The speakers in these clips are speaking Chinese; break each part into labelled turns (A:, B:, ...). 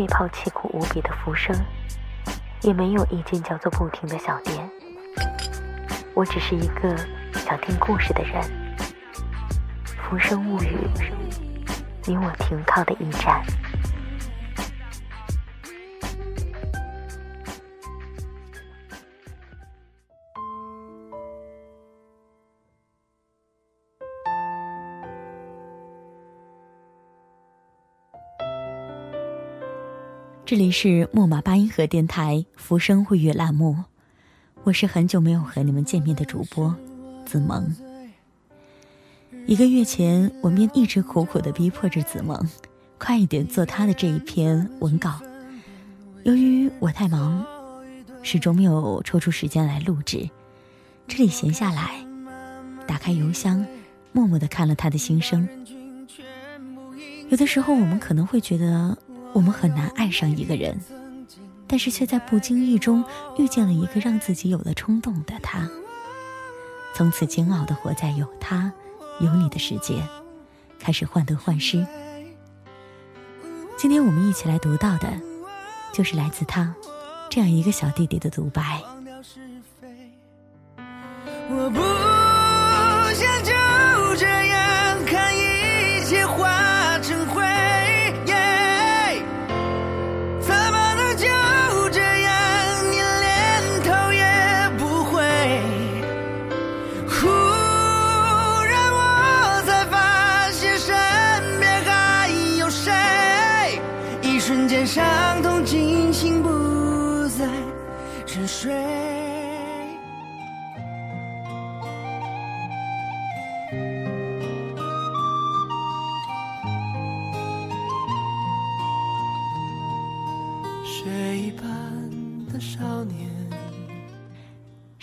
A: 会抛弃苦无比的浮生，也没有一间叫做“不停”的小店。我只是一个想听故事的人，浮生物语，你我停靠的驿站。
B: 这里是木马八音盒电台《浮生会语》栏目，我是很久没有和你们见面的主播子萌。一个月前，我便一直苦苦的逼迫着子萌，快一点做他的这一篇文稿。由于我太忙，始终没有抽出时间来录制。这里闲下来，打开邮箱，默默的看了他的心声。有的时候，我们可能会觉得。我们很难爱上一个人，但是却在不经意中遇见了一个让自己有了冲动的他。从此煎熬的活在有他、有你的世界，开始患得患失。今天我们一起来读到的，就是来自他这样一个小弟弟的独白。
C: 我不想就这样看一切化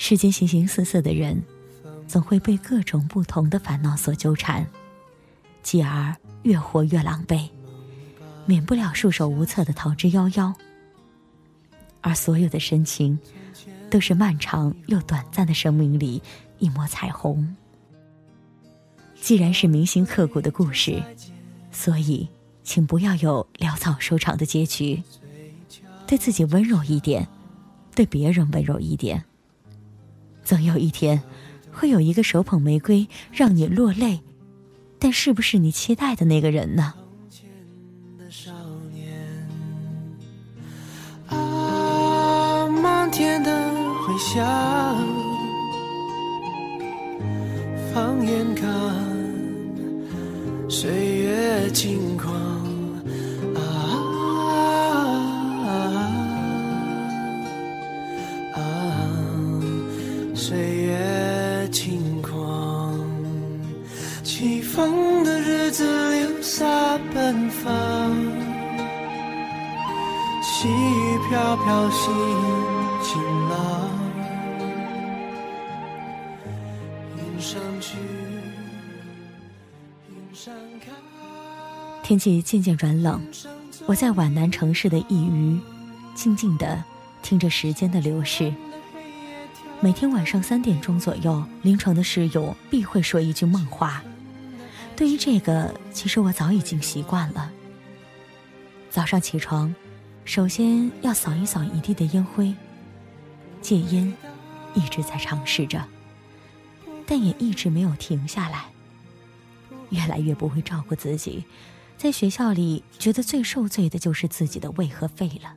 B: 世间形形色色的人，总会被各种不同的烦恼所纠缠，继而越活越狼狈，免不了束手无策的逃之夭夭。而所有的深情，都是漫长又短暂的生命里一抹彩虹。既然是铭心刻骨的故事，所以请不要有潦草收场的结局。对自己温柔一点，对别人温柔一点。总有一天，会有一个手捧玫瑰让你落泪，但是不是你期待的那个人呢？
C: 啊，漫天的回响，放眼看，岁月轻狂心晴朗。云上去，云上看。
B: 天气渐渐转冷，我在皖南城市的一隅，静静的听着时间的流逝。每天晚上三点钟左右，临床的室友必会说一句梦话。对于这个，其实我早已经习惯了。早上起床，首先要扫一扫一地的烟灰。戒烟，一直在尝试着，但也一直没有停下来。越来越不会照顾自己，在学校里觉得最受罪的就是自己的胃和肺了。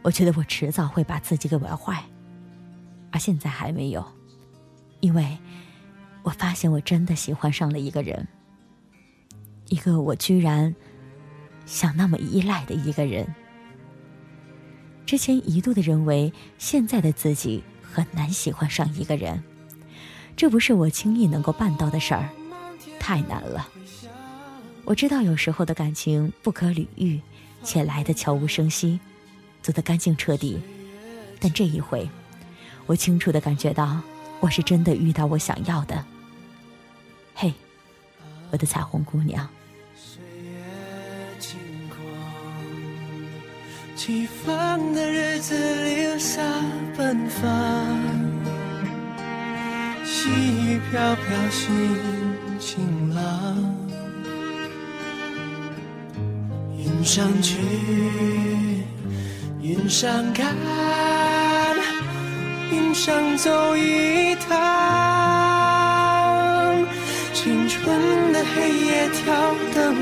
B: 我觉得我迟早会把自己给玩坏，而现在还没有，因为我发现我真的喜欢上了一个人，一个我居然想那么依赖的一个人。之前一度的认为，现在的自己很难喜欢上一个人，这不是我轻易能够办到的事儿，太难了。我知道有时候的感情不可理喻，且来的悄无声息，走得干净彻底。但这一回，我清楚的感觉到，我是真的遇到我想要的。嘿，我的彩虹姑娘。
C: 起风的日子里洒奔放，细雨飘飘心晴朗。云上去，云上看，云上走一趟。青春的黑夜跳灯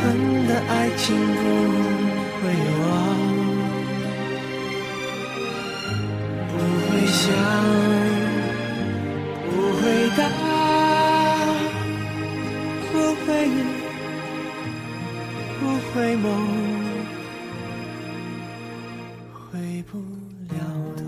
C: 我们的爱情不会忘，不会想，不会答。回眸，回不了头。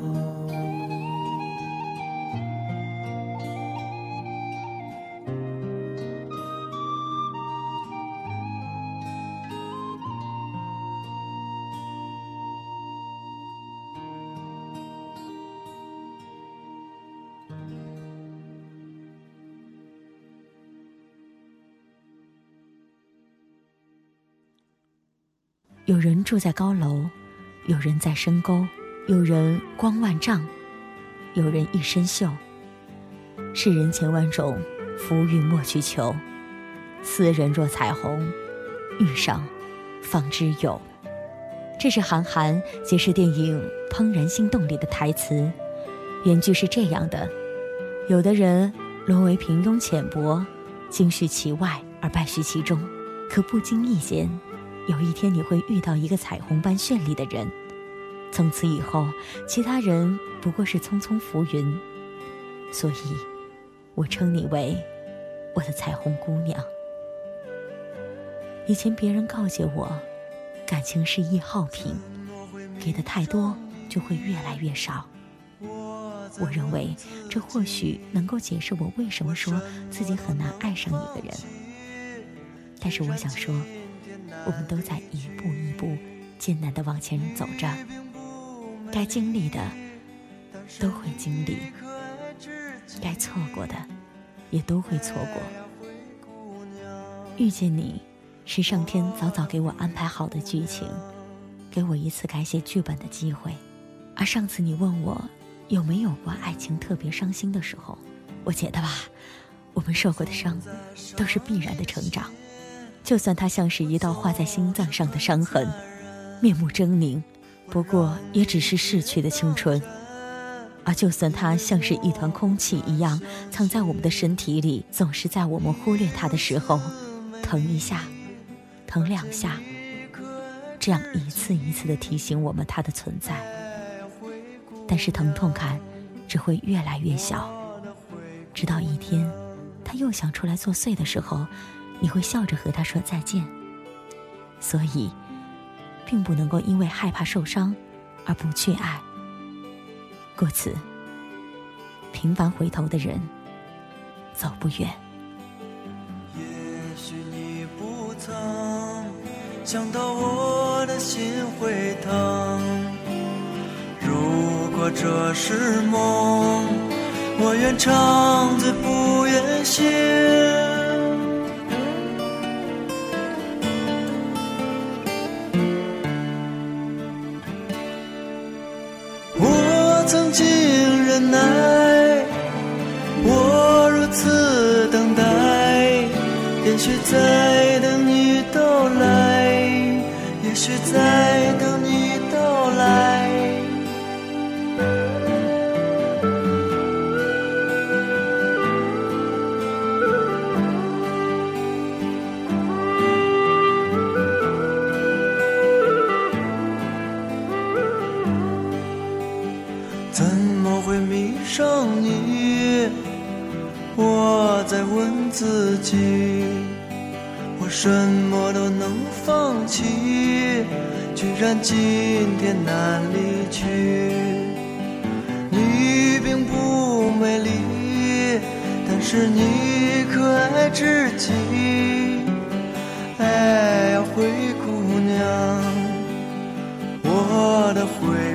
B: 有人住在高楼，有人在深沟，有人光万丈，有人一身锈。世人千万种，浮云莫去求。斯人若彩虹，遇上方知有。这是韩寒揭示电影《怦然心动》里的台词，原句是这样的：有的人沦为平庸浅薄，金絮其外而败絮其中，可不经意间。有一天你会遇到一个彩虹般绚丽的人，从此以后，其他人不过是匆匆浮云。所以，我称你为我的彩虹姑娘。以前别人告诫我，感情是易耗品，给的太多就会越来越少。我认为这或许能够解释我为什么说自己很难爱上一个人。但是我想说。我们都在一步一步艰难的往前走着，该经历的都会经历，该错过的也都会错过。遇见你，是上天早早给我安排好的剧情，给我一次改写剧本的机会。而上次你问我有没有过爱情特别伤心的时候，我觉得吧，我们受过的伤都是必然的成长。就算它像是一道画在心脏上的伤痕，面目狰狞，不过也只是逝去的青春；而就算它像是一团空气一样藏在我们的身体里，总是在我们忽略它的时候，疼一下，疼两下，这样一次一次的提醒我们它的存在。但是疼痛感只会越来越小，直到一天，它又想出来作祟的时候。你会笑着和他说再见，所以，并不能够因为害怕受伤而不去爱。故此，频繁回头的人走不远。
C: 也许你不曾想到我的心会疼，如果这是梦，我愿长醉不愿醒。奈我如此等待也许在等你到来也许在等会迷上你？我在问自己。我什么都能放弃，居然今天难离去。你并不美丽，但是你可爱至极。哎呀，灰姑娘，我的灰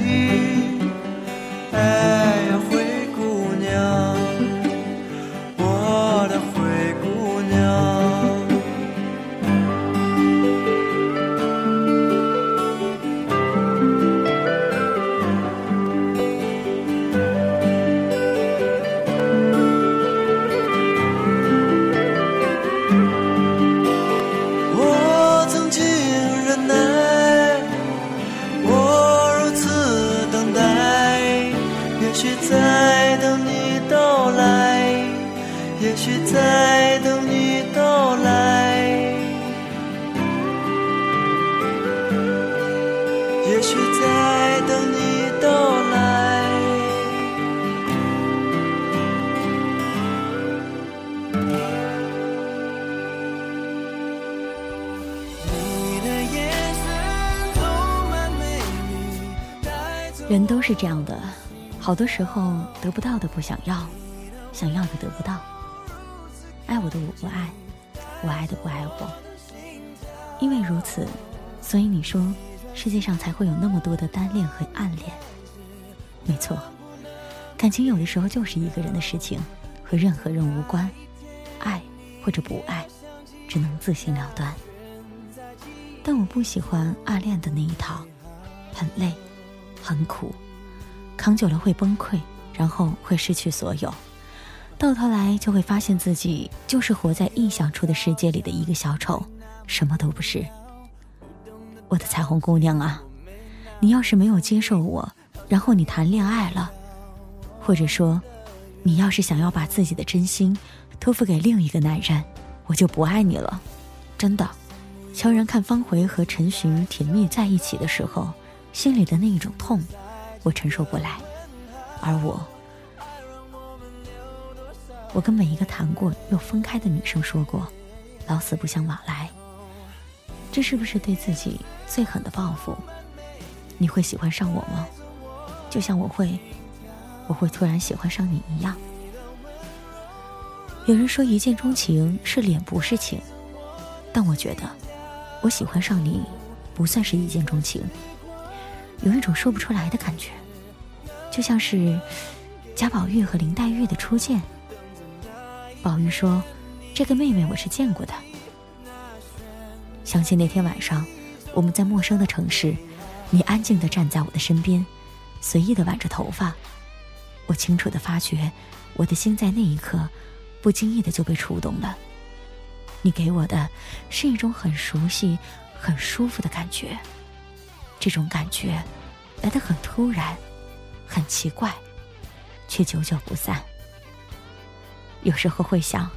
B: 人都是这样的，好多时候得不到的不想要，想要的得不到。爱我的我不爱，我爱的不爱我。因为如此，所以你说世界上才会有那么多的单恋和暗恋。没错，感情有的时候就是一个人的事情，和任何人无关。爱或者不爱，只能自行了断。但我不喜欢暗恋的那一套，很累，很苦，扛久了会崩溃，然后会失去所有，到头来就会发现自己就是活在臆想出的世界里的一个小丑，什么都不是。我的彩虹姑娘啊，你要是没有接受我，然后你谈恋爱了，或者说，你要是想要把自己的真心托付给另一个男人，我就不爱你了，真的。悄然看方茴和陈寻甜蜜在一起的时候，心里的那一种痛，我承受不来。而我，我跟每一个谈过又分开的女生说过，老死不相往来。这是不是对自己最狠的报复？你会喜欢上我吗？就像我会，我会突然喜欢上你一样。有人说一见钟情是脸不是情，但我觉得。我喜欢上你，不算是一见钟情，有一种说不出来的感觉，就像是贾宝玉和林黛玉的初见。宝玉说：“这个妹妹我是见过的。”想起那天晚上，我们在陌生的城市，你安静地站在我的身边，随意地挽着头发，我清楚地发觉，我的心在那一刻，不经意的就被触动了。你给我的是一种很熟悉、很舒服的感觉，这种感觉来得很突然，很奇怪，却久久不散。有时候会想，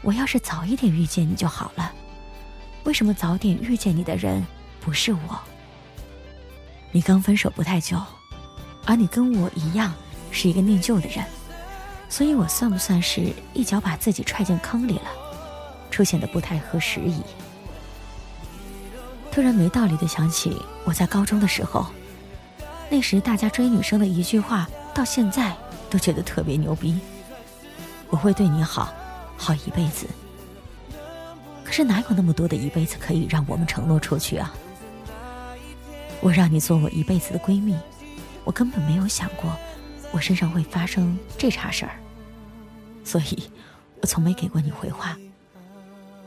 B: 我要是早一点遇见你就好了，为什么早点遇见你的人不是我？你刚分手不太久，而你跟我一样是一个念旧的人，所以我算不算是一脚把自己踹进坑里了？出现的不太合时宜。突然没道理的想起我在高中的时候，那时大家追女生的一句话，到现在都觉得特别牛逼。我会对你好，好一辈子。可是哪有那么多的一辈子可以让我们承诺出去啊？我让你做我一辈子的闺蜜，我根本没有想过我身上会发生这茬事儿，所以我从没给过你回话。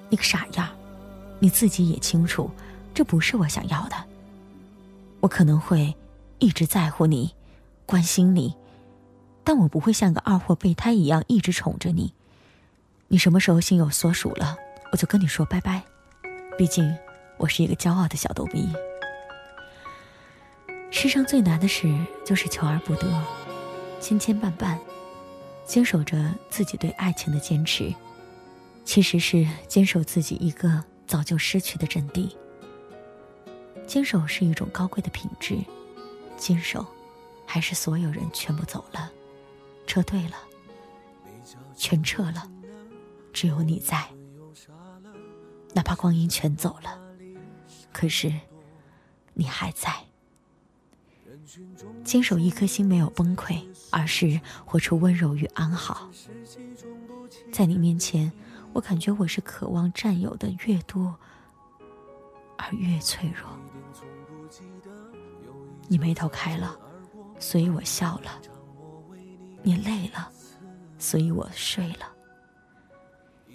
B: 你个傻样，你自己也清楚，这不是我想要的。我可能会一直在乎你，关心你，但我不会像个二货备胎一样一直宠着你。你什么时候心有所属了，我就跟你说拜拜。毕竟，我是一个骄傲的小逗逼。世上最难的事就是求而不得，千千绊绊，坚守着自己对爱情的坚持，其实是坚守自己一个早就失去的阵地。坚守是一种高贵的品质，坚守，还是所有人全部走了，撤退了，全撤了，只有你在。哪怕光阴全走了，可是你还在。坚守一颗心没有崩溃，而是活出温柔与安好。在你面前，我感觉我是渴望占有的越多，而越脆弱。你眉头开了，所以我笑了；你累了，所以我睡了。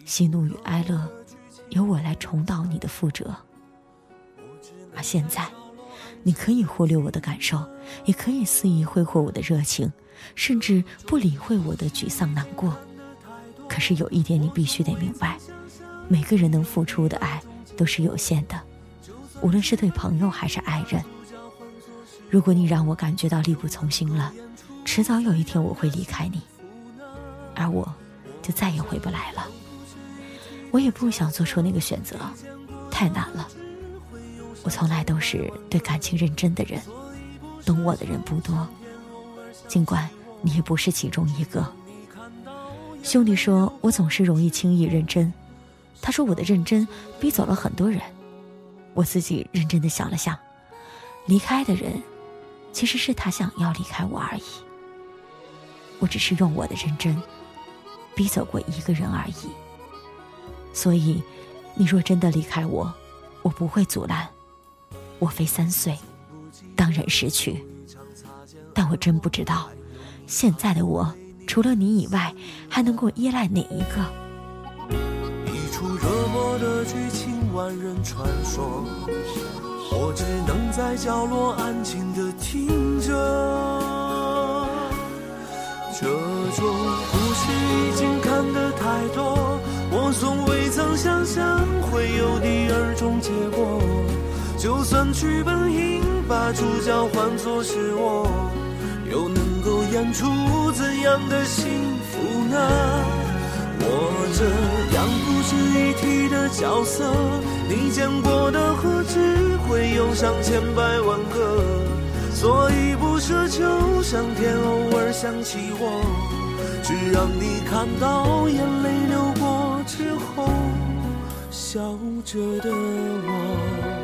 B: 喜怒与哀乐。由我来重蹈你的覆辙，而现在，你可以忽略我的感受，也可以肆意挥霍我的热情，甚至不理会我的沮丧难过。可是有一点你必须得明白：每个人能付出的爱都是有限的，无论是对朋友还是爱人。如果你让我感觉到力不从心了，迟早有一天我会离开你，而我，就再也回不来了。我也不想做出那个选择，太难了。我从来都是对感情认真的人，懂我的人不多。尽管你也不是其中一个。兄弟说我总是容易轻易认真，他说我的认真逼走了很多人。我自己认真的想了想，离开的人，其实是他想要离开我而已。我只是用我的认真，逼走过一个人而已。所以，你若真的离开我，我不会阻拦。我非三岁，当然失去。但我真不知道，现在的我除了你以外，还能够依赖哪一个？
D: 一出热播的剧情，万人传说，我只能在角落安静的听着。这种故事已经看得太多。我从未曾想象会有第二种结果，就算剧本应把主角换作是我，又能够演出怎样的幸福呢？我这样不值一提的角色，你见过的何止会有上千百万个，所以不奢求上天偶尔想起我，只让你看到眼泪流过。之后，笑着的我，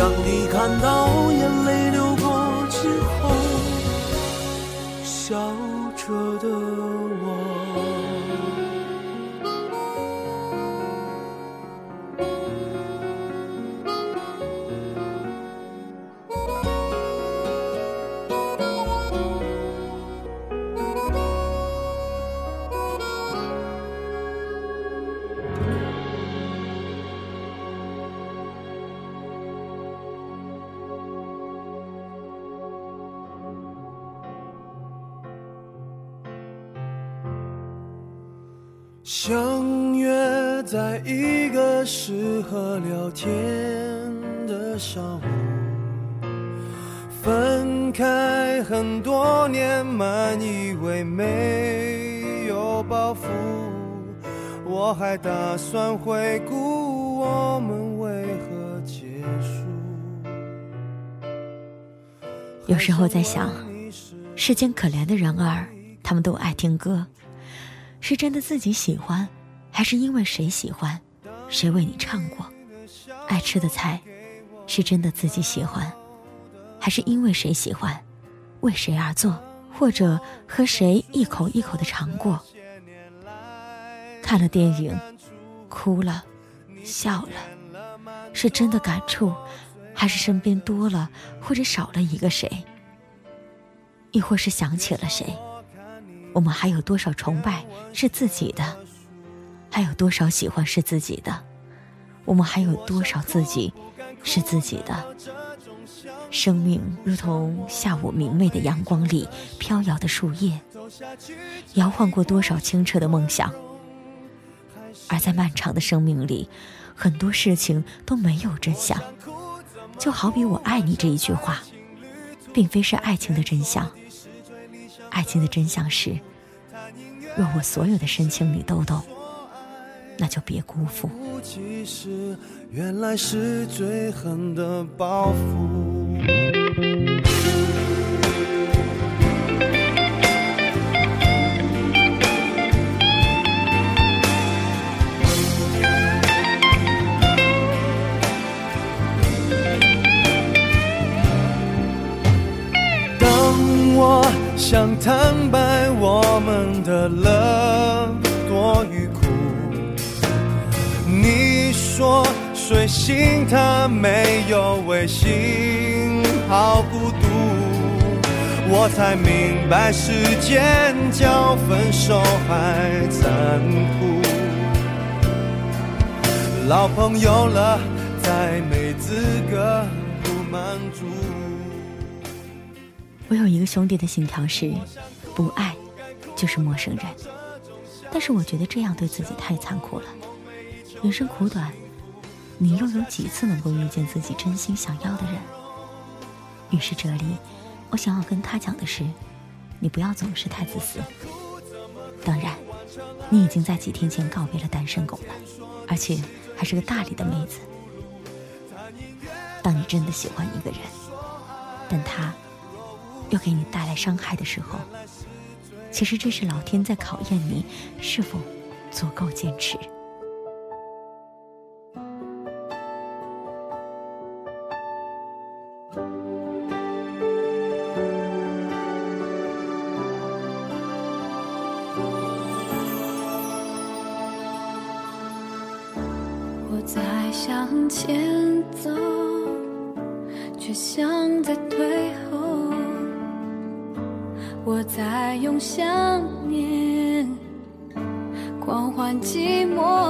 D: 让你看到眼泪流过之后，笑着的适合聊天的上午，分开很多年，满以为没有包袱。我还打算回顾我们为何结束。
B: 有时候在想，世间可怜的人儿，他们都爱听歌。是真的自己喜欢，还是因为谁喜欢，谁为你唱过？爱吃的菜，是真的自己喜欢，还是因为谁喜欢，为谁而做，或者和谁一口一口的尝过。看了电影，哭了，笑了，是真的感触，还是身边多了或者少了一个谁？亦或是想起了谁？我们还有多少崇拜是自己的？还有多少喜欢是自己的？我们还有多少自己是自己的？生命如同下午明媚的阳光里飘摇的树叶，摇晃过多少清澈的梦想。而在漫长的生命里，很多事情都没有真相。就好比“我爱你”这一句话，并非是爱情的真相。爱情的真相是，若我所有的深情你都懂，那就别辜负。
C: 其实原来是最狠的报复。睡醒它没有微信，好孤独。我才明白时间叫分手还残酷。老朋友了，再没资格不满足。
B: 我有一个兄弟的信条是，不爱就是陌生人。但是我觉得这样对自己太残酷了。人生苦短，你又有几次能够遇见自己真心想要的人？于是这里，我想要跟他讲的是，你不要总是太自私。当然，你已经在几天前告别了单身狗了，而且还是个大理的妹子。当你真的喜欢一个人，但他又给你带来伤害的时候，其实这是老天在考验你是否足够坚持。
E: 向前走，却像在退后。我在用想念狂欢寂寞，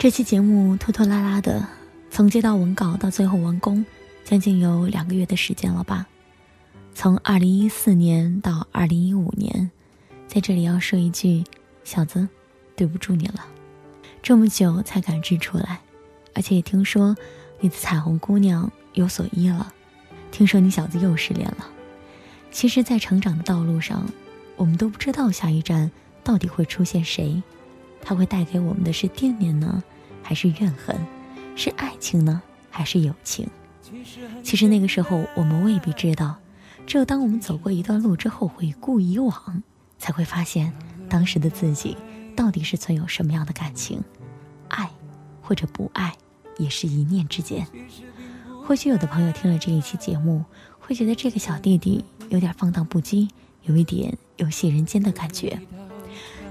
B: 这期节目拖拖拉拉的，从接到文稿到最后完工，将近有两个月的时间了吧。从二零一四年到二零一五年，在这里要说一句，小子，对不住你了，这么久才赶制出来，而且也听说你的彩虹姑娘有所依了，听说你小子又失恋了。其实，在成长的道路上，我们都不知道下一站到底会出现谁，他会带给我们的是惦念呢，还是怨恨？是爱情呢，还是友情？其实那个时候，我们未必知道。只有当我们走过一段路之后，回顾以往，才会发现当时的自己到底是存有什么样的感情，爱或者不爱，也是一念之间。或许有的朋友听了这一期节目，会觉得这个小弟弟有点放荡不羁，有一点游戏人间的感觉。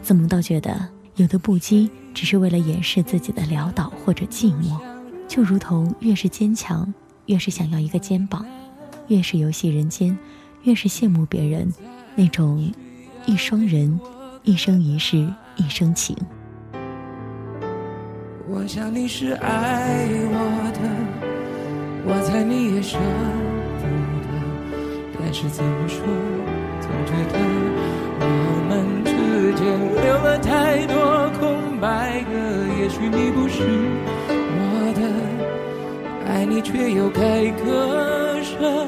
B: 子萌倒觉得有的不羁只是为了掩饰自己的潦倒或者寂寞，就如同越是坚强，越是想要一个肩膀；越是游戏人间，越是羡慕别人那种一双人，一生一世一生情。
F: 我想你是爱我的，我猜你也舍不得，但是怎么说，总觉得我间留了太多空白格。也许你不是我的，爱你却又该割舍，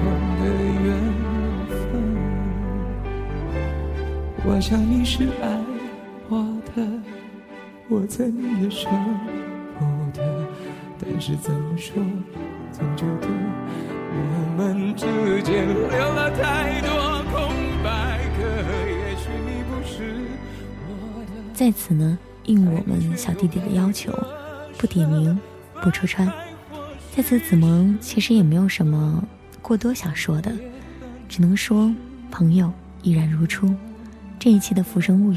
F: 我想你是爱我的，我猜你也舍不得，但是怎么说，总觉得我们之间留了太多空白格。也许你不是我的。
B: 在此呢，应我们小弟弟的要求，不点名，不戳穿。在此，子萌其实也没有什么过多想说的，只能说朋友依然如初。这一期的《浮生物语》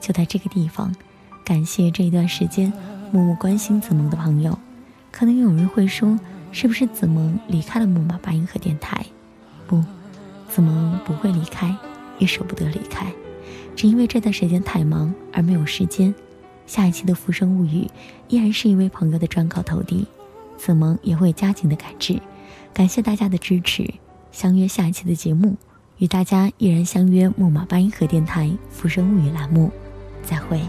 B: 就在这个地方，感谢这一段时间默默关心子萌的朋友。可能有人会说，是不是子萌离开了木马八音盒电台？不，子萌不会离开，也舍不得离开。只因为这段时间太忙而没有时间。下一期的《浮生物语》依然是一位朋友的专稿投递，子萌也会加紧的赶制。感谢大家的支持，相约下一期的节目，与大家依然相约木马八音盒电台《浮生物语》栏目，再会。